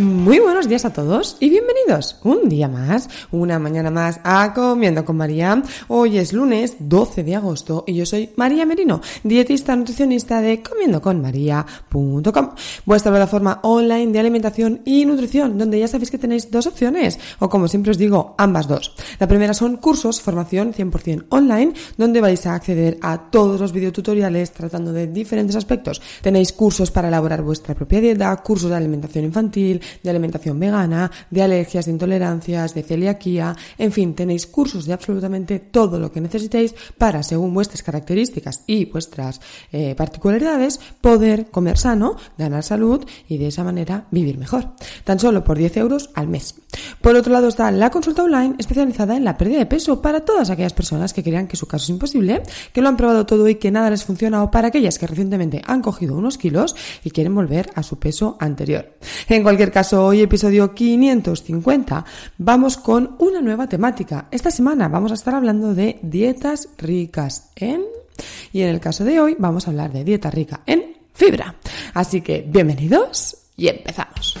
Muy buenos días a todos y bienvenidos un día más, una mañana más a Comiendo con María. Hoy es lunes 12 de agosto y yo soy María Merino, dietista nutricionista de comiendoconmaría.com, vuestra plataforma online de alimentación y nutrición, donde ya sabéis que tenéis dos opciones, o como siempre os digo, ambas dos. La primera son cursos, formación 100% online, donde vais a acceder a todos los videotutoriales tratando de diferentes aspectos. Tenéis cursos para elaborar vuestra propia dieta, cursos de alimentación infantil, de alimentación vegana, de alergias, de intolerancias, de celiaquía, en fin, tenéis cursos de absolutamente todo lo que necesitéis para, según vuestras características y vuestras eh, particularidades, poder comer sano, ganar salud y de esa manera vivir mejor. Tan solo por 10 euros al mes. Por otro lado está la consulta online especializada en la pérdida de peso para todas aquellas personas que crean que su caso es imposible, que lo han probado todo y que nada les funciona o para aquellas que recientemente han cogido unos kilos y quieren volver a su peso anterior. En cualquier caso, hoy episodio 550 vamos con una nueva temática. Esta semana vamos a estar hablando de dietas ricas en... Y en el caso de hoy vamos a hablar de dieta rica en fibra. Así que bienvenidos y empezamos.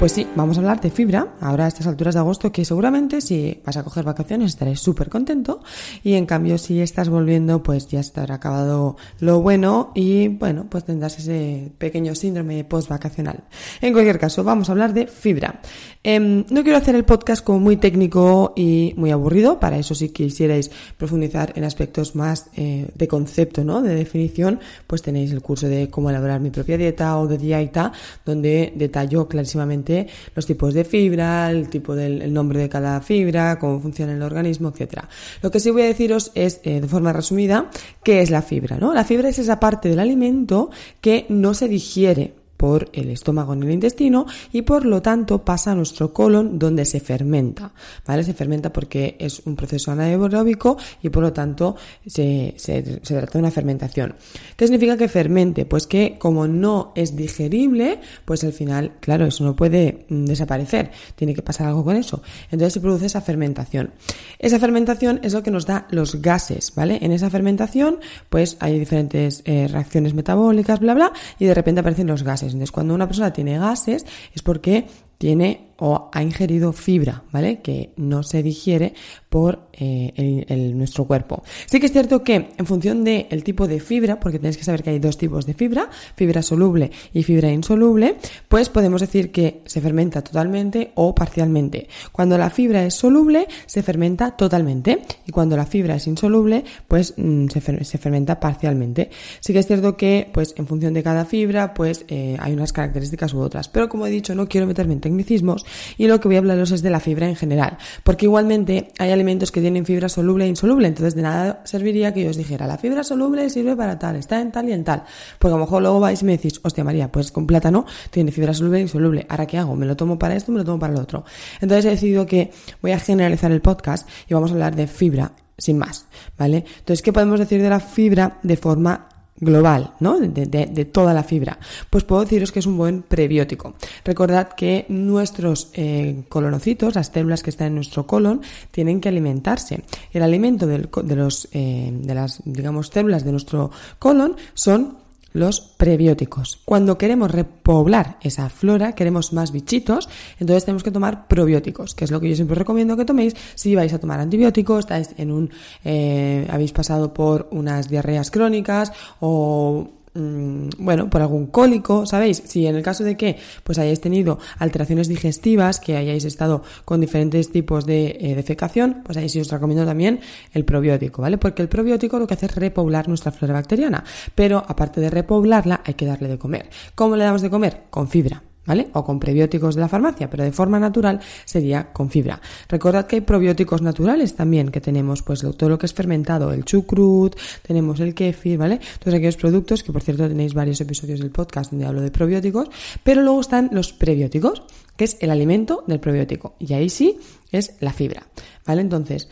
Pues sí, vamos a hablar de fibra, ahora a estas alturas de agosto, que seguramente si vas a coger vacaciones estaréis súper contento y en cambio si estás volviendo pues ya estará acabado lo bueno y bueno, pues tendrás ese pequeño síndrome post-vacacional. En cualquier caso, vamos a hablar de fibra. Em, no quiero hacer el podcast como muy técnico y muy aburrido, para eso si quisierais profundizar en aspectos más eh, de concepto, ¿no? De definición, pues tenéis el curso de cómo elaborar mi propia dieta o de dieta, donde detallo clarísimamente los tipos de fibra, el tipo del el nombre de cada fibra, cómo funciona el organismo, etcétera. Lo que sí voy a deciros es, eh, de forma resumida, qué es la fibra, ¿no? La fibra es esa parte del alimento que no se digiere por el estómago en el intestino y por lo tanto pasa a nuestro colon donde se fermenta, ¿vale? Se fermenta porque es un proceso anaeróbico y por lo tanto se, se, trata de una fermentación. ¿Qué significa que fermente? Pues que como no es digerible, pues al final, claro, eso no puede mm, desaparecer, tiene que pasar algo con eso. Entonces se produce esa fermentación. Esa fermentación es lo que nos da los gases, ¿vale? En esa fermentación, pues hay diferentes eh, reacciones metabólicas, bla, bla, y de repente aparecen los gases. Entonces, cuando una persona tiene gases es porque tiene o ha ingerido fibra, ¿vale? Que no se digiere por eh, el, nuestro cuerpo. Sí que es cierto que en función del tipo de fibra, porque tenéis que saber que hay dos tipos de fibra, fibra soluble y fibra insoluble, pues podemos decir que se fermenta totalmente o parcialmente. Cuando la fibra es soluble, se fermenta totalmente y cuando la fibra es insoluble, pues mm, se, fermenta parcialmente. Sí que es cierto que, pues en función de cada fibra, pues eh, hay unas características u otras. Pero como he dicho, no quiero meterme en tecnicismos y lo que voy a hablaros es de la fibra en general, porque igualmente hay alimentos que tienen fibra soluble e insoluble, entonces de nada serviría que yo os dijera, la fibra soluble sirve para tal, está en tal y en tal, porque a lo mejor luego vais y me decís, hostia María, pues con plátano tiene fibra soluble e insoluble, ¿ahora qué hago? ¿Me lo tomo para esto me lo tomo para lo otro? Entonces he decidido que voy a generalizar el podcast y vamos a hablar de fibra sin más, ¿vale? Entonces, ¿qué podemos decir de la fibra de forma global, ¿no? De, toda la fibra. Pues puedo deciros que es un buen prebiótico. Recordad que nuestros eh, colonocitos, las células que están en nuestro colon, tienen que alimentarse. El alimento de los, eh, de las, digamos, células de nuestro colon son los prebióticos. Cuando queremos repoblar esa flora, queremos más bichitos, entonces tenemos que tomar probióticos, que es lo que yo siempre recomiendo que toméis si vais a tomar antibióticos, estáis en un, eh, habéis pasado por unas diarreas crónicas o bueno, por algún cólico, ¿sabéis? Si en el caso de que pues hayáis tenido alteraciones digestivas, que hayáis estado con diferentes tipos de eh, defecación, pues ahí sí os recomiendo también el probiótico, ¿vale? Porque el probiótico lo que hace es repoblar nuestra flora bacteriana, pero aparte de repoblarla hay que darle de comer. ¿Cómo le damos de comer? Con fibra. ¿Vale? O con prebióticos de la farmacia, pero de forma natural sería con fibra. Recordad que hay probióticos naturales también, que tenemos pues todo lo que es fermentado, el chucrut, tenemos el kefir, ¿vale? Todos aquellos productos que por cierto tenéis varios episodios del podcast donde hablo de probióticos, pero luego están los prebióticos, que es el alimento del probiótico. Y ahí sí es la fibra. ¿Vale? Entonces,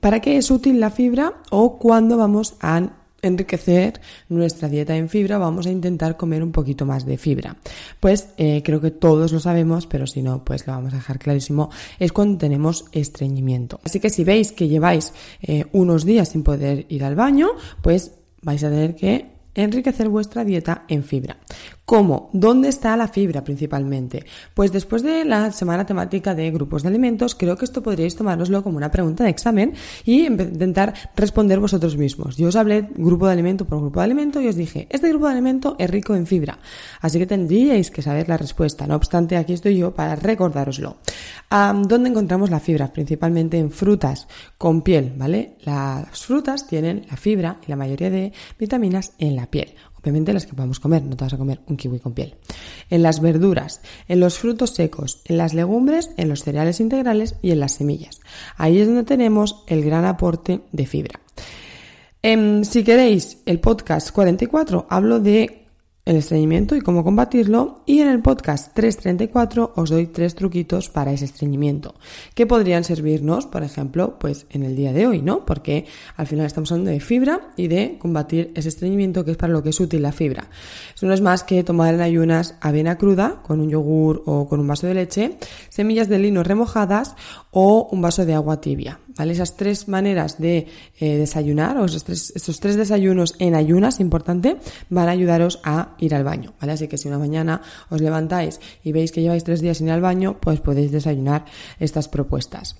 ¿para qué es útil la fibra o cuándo vamos a enriquecer nuestra dieta en fibra, vamos a intentar comer un poquito más de fibra. Pues eh, creo que todos lo sabemos, pero si no, pues lo vamos a dejar clarísimo, es cuando tenemos estreñimiento. Así que si veis que lleváis eh, unos días sin poder ir al baño, pues vais a tener que enriquecer vuestra dieta en fibra. ¿Cómo? ¿Dónde está la fibra principalmente? Pues después de la semana temática de grupos de alimentos, creo que esto podríais tomároslo como una pregunta de examen y intentar responder vosotros mismos. Yo os hablé grupo de alimento por grupo de alimento y os dije, este grupo de alimento es rico en fibra. Así que tendríais que saber la respuesta. No obstante, aquí estoy yo para recordároslo. ¿Dónde encontramos la fibra? Principalmente en frutas con piel, ¿vale? Las frutas tienen la fibra y la mayoría de vitaminas en la piel. Obviamente las que podamos comer, no te vas a comer un kiwi con piel. En las verduras, en los frutos secos, en las legumbres, en los cereales integrales y en las semillas. Ahí es donde tenemos el gran aporte de fibra. Em, si queréis el podcast 44, hablo de el estreñimiento y cómo combatirlo y en el podcast 334 os doy tres truquitos para ese estreñimiento que podrían servirnos, por ejemplo, pues en el día de hoy, ¿no? Porque al final estamos hablando de fibra y de combatir ese estreñimiento que es para lo que es útil la fibra. Eso no es más que tomar en ayunas avena cruda con un yogur o con un vaso de leche, semillas de lino remojadas o un vaso de agua tibia. ¿Vale? Esas tres maneras de eh, desayunar, o esos tres, estos tres desayunos en ayunas, importante, van a ayudaros a ir al baño, ¿vale? Así que si una mañana os levantáis y veis que lleváis tres días sin ir al baño, pues podéis desayunar estas propuestas.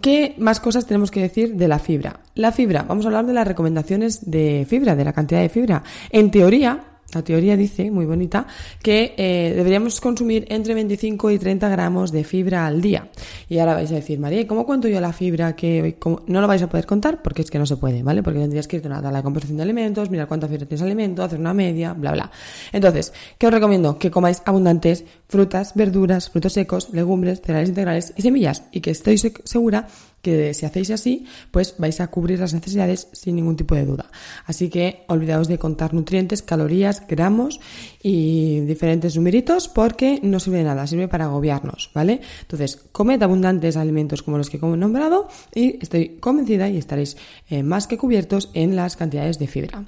¿Qué más cosas tenemos que decir de la fibra? La fibra, vamos a hablar de las recomendaciones de fibra, de la cantidad de fibra. En teoría, la teoría dice, muy bonita, que eh, deberíamos consumir entre 25 y 30 gramos de fibra al día. Y ahora vais a decir, María, ¿y cómo cuento yo la fibra? que No lo vais a poder contar porque es que no se puede, ¿vale? Porque tendrías que ir a de composición de alimentos, mirar cuánta fibra tienes alimento, hacer una media, bla, bla. Entonces, ¿qué os recomiendo? Que comáis abundantes frutas, verduras, frutos secos, legumbres, cereales integrales y semillas. Y que estoy segura que si hacéis así, pues vais a cubrir las necesidades sin ningún tipo de duda. Así que olvidaos de contar nutrientes, calorías, gramos y diferentes numeritos porque no sirve de nada, sirve para agobiarnos, ¿vale? Entonces, comed abundantes alimentos como los que he nombrado y estoy convencida y estaréis eh, más que cubiertos en las cantidades de fibra.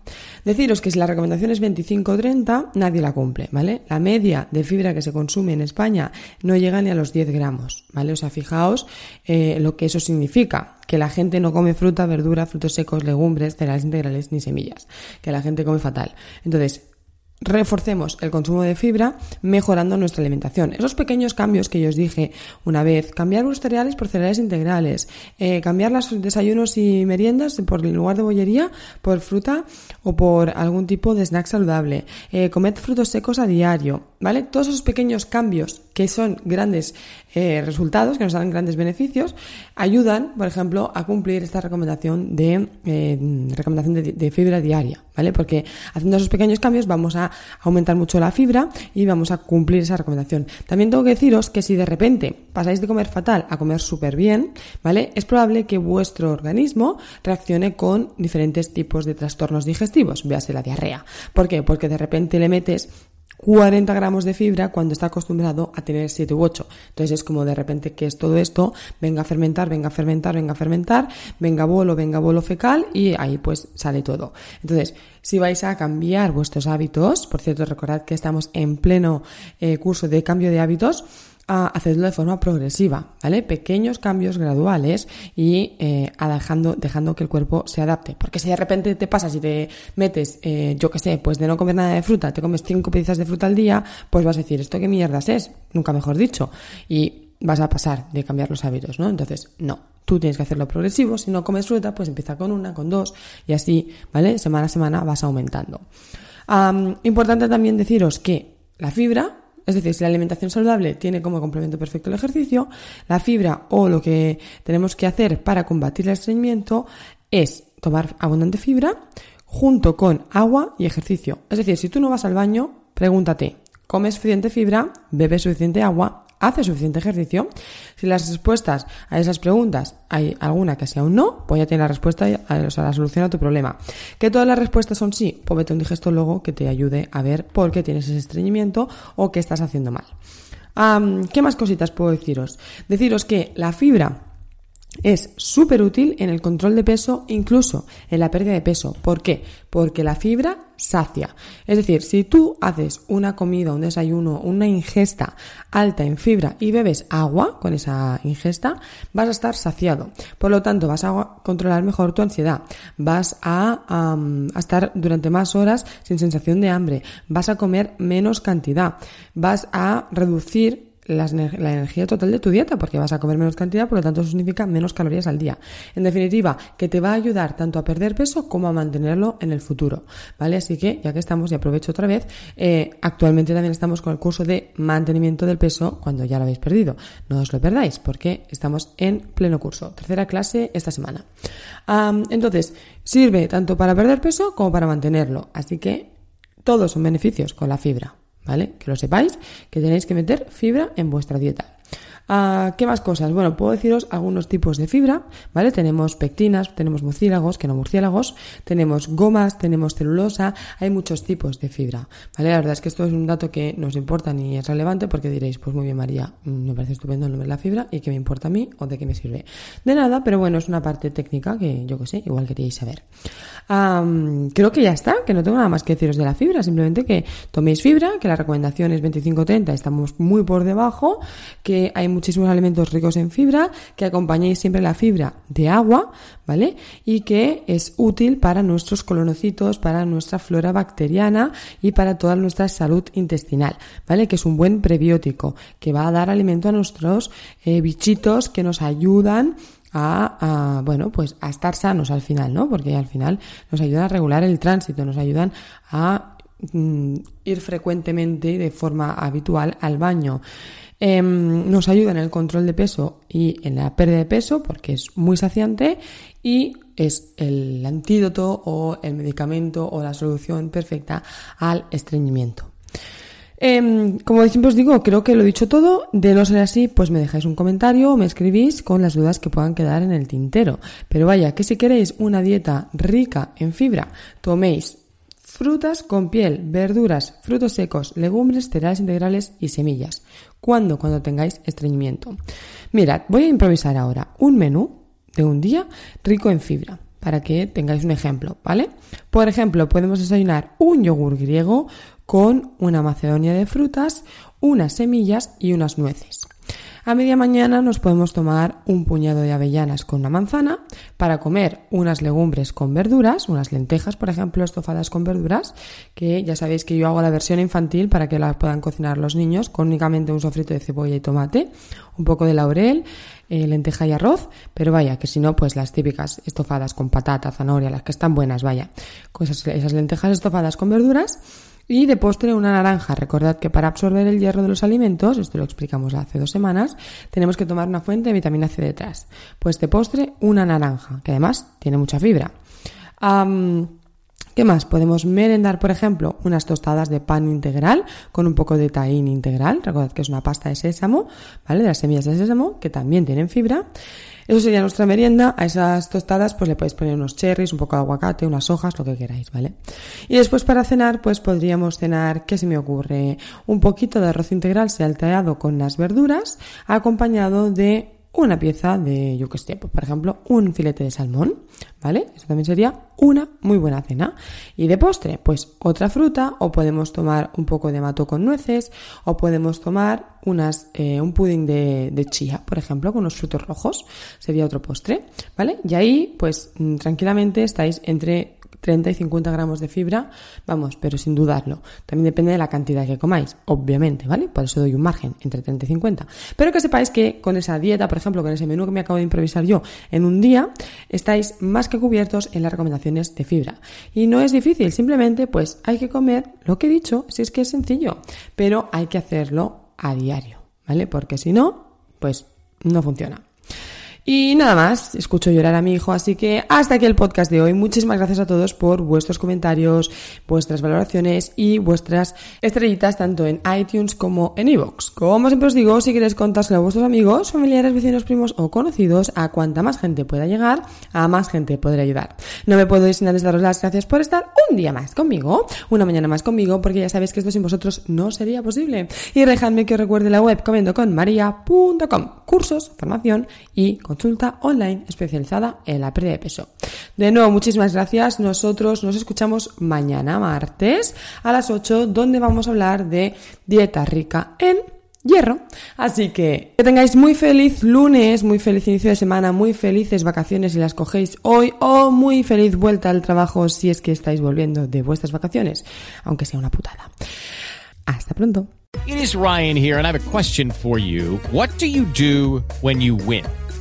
Deciros que si la recomendación es 25-30, nadie la cumple, ¿vale? La media de fibra que se consume en España no llega ni a los 10 gramos, ¿vale? O sea, fijaos eh, lo que eso significa que la gente no come fruta, verdura, frutos secos, legumbres, cereales integrales ni semillas, que la gente come fatal. Entonces, reforcemos el consumo de fibra mejorando nuestra alimentación. Esos pequeños cambios que yo os dije una vez, cambiar los cereales por cereales integrales, eh, cambiar los desayunos y meriendas por en lugar de bollería por fruta o por algún tipo de snack saludable, eh, frutos secos a diario, ¿vale? Todos esos pequeños cambios que son grandes eh, resultados, que nos dan grandes beneficios, ayudan, por ejemplo, a cumplir esta recomendación de recomendación de fibra diaria, ¿vale? Porque haciendo esos pequeños cambios vamos a aumentar mucho la fibra y vamos a cumplir esa recomendación. También tengo que deciros que si de repente pasáis de comer fatal a comer súper bien, ¿vale? Es probable que vuestro organismo reaccione con diferentes tipos de trastornos digestivos, véase la diarrea. ¿Por qué? Porque de repente le metes 40 gramos de fibra cuando está acostumbrado a tener 7 u 8. Entonces es como de repente que es todo esto, venga a fermentar, venga a fermentar, venga a fermentar, venga bolo, venga bolo fecal y ahí pues sale todo. Entonces, si vais a cambiar vuestros hábitos, por cierto, recordad que estamos en pleno eh, curso de cambio de hábitos, a hacerlo de forma progresiva, ¿vale? Pequeños cambios graduales y eh, dejando, dejando que el cuerpo se adapte. Porque si de repente te pasas y te metes, eh, yo qué sé, pues de no comer nada de fruta, te comes cinco piezas de fruta al día, pues vas a decir, ¿esto qué mierdas es? Nunca mejor dicho. Y vas a pasar de cambiar los hábitos, ¿no? Entonces, no. Tú tienes que hacerlo progresivo. Si no comes fruta, pues empieza con una, con dos y así, ¿vale? Semana a semana vas aumentando. importante también deciros que la fibra es decir, si la alimentación saludable tiene como complemento perfecto el ejercicio, la fibra o lo que tenemos que hacer para combatir el estreñimiento es tomar abundante fibra junto con agua y ejercicio. Es decir, si tú no vas al baño, pregúntate, ¿comes suficiente fibra? ¿Bebes suficiente agua? Hace suficiente ejercicio. Si las respuestas a esas preguntas hay alguna que sea un no, pues ya tienes la respuesta, o sea, la solución a tu problema. Que todas las respuestas son sí, pues vete a un digestólogo que te ayude a ver por qué tienes ese estreñimiento o qué estás haciendo mal. ¿Qué más cositas puedo deciros? Deciros que la fibra es súper útil en el control de peso, incluso en la pérdida de peso. ¿Por qué? Porque la fibra sacia. Es decir, si tú haces una comida, un desayuno, una ingesta alta en fibra y bebes agua con esa ingesta, vas a estar saciado. Por lo tanto, vas a controlar mejor tu ansiedad. Vas a, a estar durante más horas sin sensación de hambre. Vas a comer menos cantidad. Vas a reducir la, energía total de tu dieta, porque vas a comer menos cantidad, por lo tanto eso significa menos calorías al día. En definitiva, que te va a ayudar tanto a perder peso como a mantenerlo en el futuro, ¿vale? Así que, ya que estamos, y aprovecho otra vez, eh, actualmente también estamos con el curso de mantenimiento del peso cuando ya lo habéis perdido. No os lo perdáis, porque estamos en pleno curso. Tercera clase esta semana. entonces, sirve tanto para perder peso como para mantenerlo. Así que todos son beneficios con la fibra. ¿Vale? Que lo sepáis, que tenéis que meter fibra en vuestra dieta. Ah, ¿Qué más cosas? Bueno, puedo deciros algunos tipos de fibra, ¿vale? Tenemos pectinas, tenemos murciélagos, que no murciélagos, tenemos gomas, tenemos celulosa, hay muchos tipos de fibra, ¿vale? La verdad es que esto es un dato que nos importa ni es relevante porque diréis, pues muy bien María, mm, me parece estupendo el nombre de la fibra y qué me importa a mí o de qué me sirve. De nada, pero bueno, es una parte técnica que yo que sé, igual queríais saber. creo que ya está, que no tengo nada más que deciros de la fibra, simplemente que toméis fibra, que la recomendación es 25-30, estamos muy por debajo, que hay muchísimos alimentos ricos en fibra, que acompañéis siempre la fibra de agua, ¿vale? Y que es útil para nuestros colonocitos, para nuestra flora bacteriana y para toda nuestra salud intestinal, ¿vale? Que es un buen prebiótico, que va a dar alimento a nuestros eh, bichitos que nos ayudan a, bueno, pues a estar sanos al final, ¿no? Porque al final nos ayudan a regular el tránsito, nos ayudan a mm, ir frecuentemente de forma habitual al baño. Em, nos ayuda en el control de peso y en la pérdida de peso porque es muy saciante y es el antídoto o el medicamento o la solución perfecta al estreñimiento. Em, como siempre os digo, creo que lo he dicho todo. De no ser así, pues me dejáis un comentario o me escribís con las dudas que puedan quedar en el tintero. Pero vaya, que si queréis una dieta rica en fibra, toméis frutas con piel, verduras, frutos secos, legumbres, cereales integrales y semillas. ¿Cuándo? Cuando tengáis estreñimiento. Mirad, voy a improvisar ahora un menú de un día rico en fibra para que tengáis un ejemplo, ¿vale? Por ejemplo, podemos desayunar un yogur griego con una macedonia de frutas, unas semillas y unas nueces. A media mañana nos podemos tomar un puñado de avellanas con una manzana para comer unas legumbres con verduras, unas lentejas, por ejemplo, estofadas con verduras, que ya sabéis que yo hago la versión infantil para que las puedan cocinar los niños con únicamente un sofrito de cebolla y tomate, un poco de laurel, eh, lenteja y arroz, pero vaya, que si no, pues las típicas estofadas con patata, zanahoria, las que están buenas, vaya, con esas lentejas estofadas con verduras y de postre una naranja. Recordad que para absorber el hierro de los alimentos, esto lo explicamos hace dos semanas, tenemos que tomar una fuente de vitamina C detrás. Pues de postre una naranja, que además tiene mucha fibra. ¿Qué más? Podemos merendar, por ejemplo, unas tostadas de pan integral con un poco de taín integral. Recordad que es una pasta de sésamo, ¿vale? De las semillas de sésamo, que también tienen fibra. Eso sería nuestra merienda. A esas tostadas pues le podéis poner unos cherries, un poco de aguacate, unas hojas, lo que queráis, ¿vale? Y después para cenar pues podríamos cenar, ¿qué se me ocurre? Un poquito de arroz integral salteado con las verduras acompañado de una pieza de, yo que sé, pues, por ejemplo, un filete de salmón, ¿vale? Eso también sería una muy buena cena. Y de postre, pues otra fruta, o podemos tomar un poco de mato con nueces, o podemos tomar unas, eh, un pudding de, de chía, por ejemplo, con unos frutos rojos, sería otro postre, ¿vale? Y ahí, pues mm, tranquilamente estáis entre 30 y 50 gramos de fibra, vamos, pero sin dudarlo. También depende de la cantidad que comáis, obviamente, ¿vale? Por eso doy un margen entre 30 y 50. Pero que sepáis que con esa dieta, por ejemplo, con ese menú que me acabo de improvisar yo en un día, estáis más que cubiertos en las recomendaciones de fibra. Y no es difícil, simplemente pues hay que comer lo que he dicho, si es que es sencillo, pero hay que hacerlo a diario, ¿vale? Porque si no, pues no funciona. Y nada más, escucho llorar a mi hijo, así que hasta aquí el podcast de hoy. Muchísimas gracias a todos por vuestros comentarios, vuestras valoraciones y vuestras estrellitas tanto en iTunes como en iVoox. Como siempre os digo, si queréis contárselo a vuestros amigos, familiares, vecinos, primos o conocidos, a cuanta más gente pueda llegar, a más gente podré ayudar. No me puedo ir sin antes daros las gracias por estar un día más conmigo, una mañana más conmigo, porque ya sabéis que esto sin vosotros no sería posible. Y dejadme que os recuerde la web comiendoconmaria.com, cursos, formación y consulta online especializada en la pérdida de peso. De nuevo, muchísimas gracias. Nosotros nos escuchamos mañana martes a las 8, donde vamos a hablar de dieta rica en hierro. Así que que tengáis muy feliz lunes, muy feliz inicio de semana, muy felices vacaciones si las cogéis hoy o muy feliz vuelta al trabajo si es que estáis volviendo de vuestras vacaciones, aunque sea una putada. Hasta pronto. It is Ryan here, and I have a question for you. What do you do when you win?